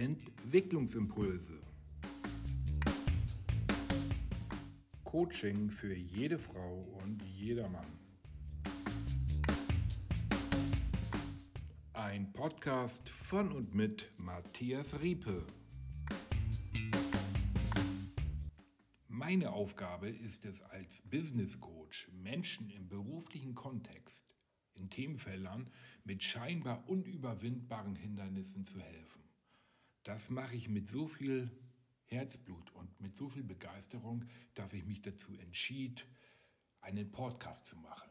Entwicklungsimpulse. Coaching für jede Frau und jedermann. Ein Podcast von und mit Matthias Riepe. Meine Aufgabe ist es als Business Coach, Menschen im beruflichen Kontext, in Themenfeldern mit scheinbar unüberwindbaren Hindernissen zu helfen. Das mache ich mit so viel Herzblut und mit so viel Begeisterung, dass ich mich dazu entschied, einen Podcast zu machen.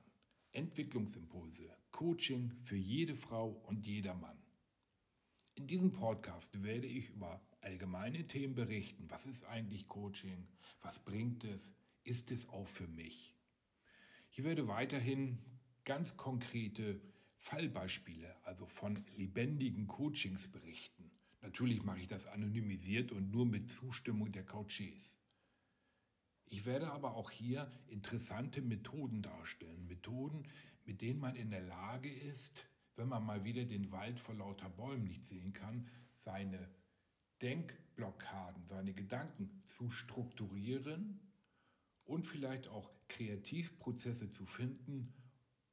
Entwicklungsimpulse, Coaching für jede Frau und jeder Mann. In diesem Podcast werde ich über allgemeine Themen berichten. Was ist eigentlich Coaching? Was bringt es? Ist es auch für mich? Ich werde weiterhin ganz konkrete Fallbeispiele, also von lebendigen Coachings berichten. Natürlich mache ich das anonymisiert und nur mit Zustimmung der Coaches. Ich werde aber auch hier interessante Methoden darstellen. Methoden, mit denen man in der Lage ist, wenn man mal wieder den Wald vor lauter Bäumen nicht sehen kann, seine Denkblockaden, seine Gedanken zu strukturieren und vielleicht auch Kreativprozesse zu finden,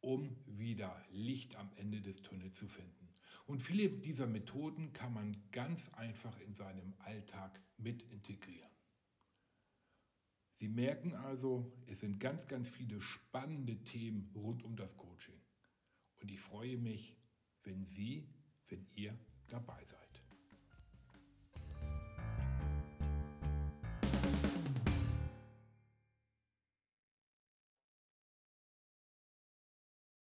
um wieder Licht am Ende des Tunnels zu finden. Und viele dieser Methoden kann man ganz einfach in seinem Alltag mit integrieren. Sie merken also, es sind ganz, ganz viele spannende Themen rund um das Coaching. Und ich freue mich, wenn Sie, wenn ihr dabei seid.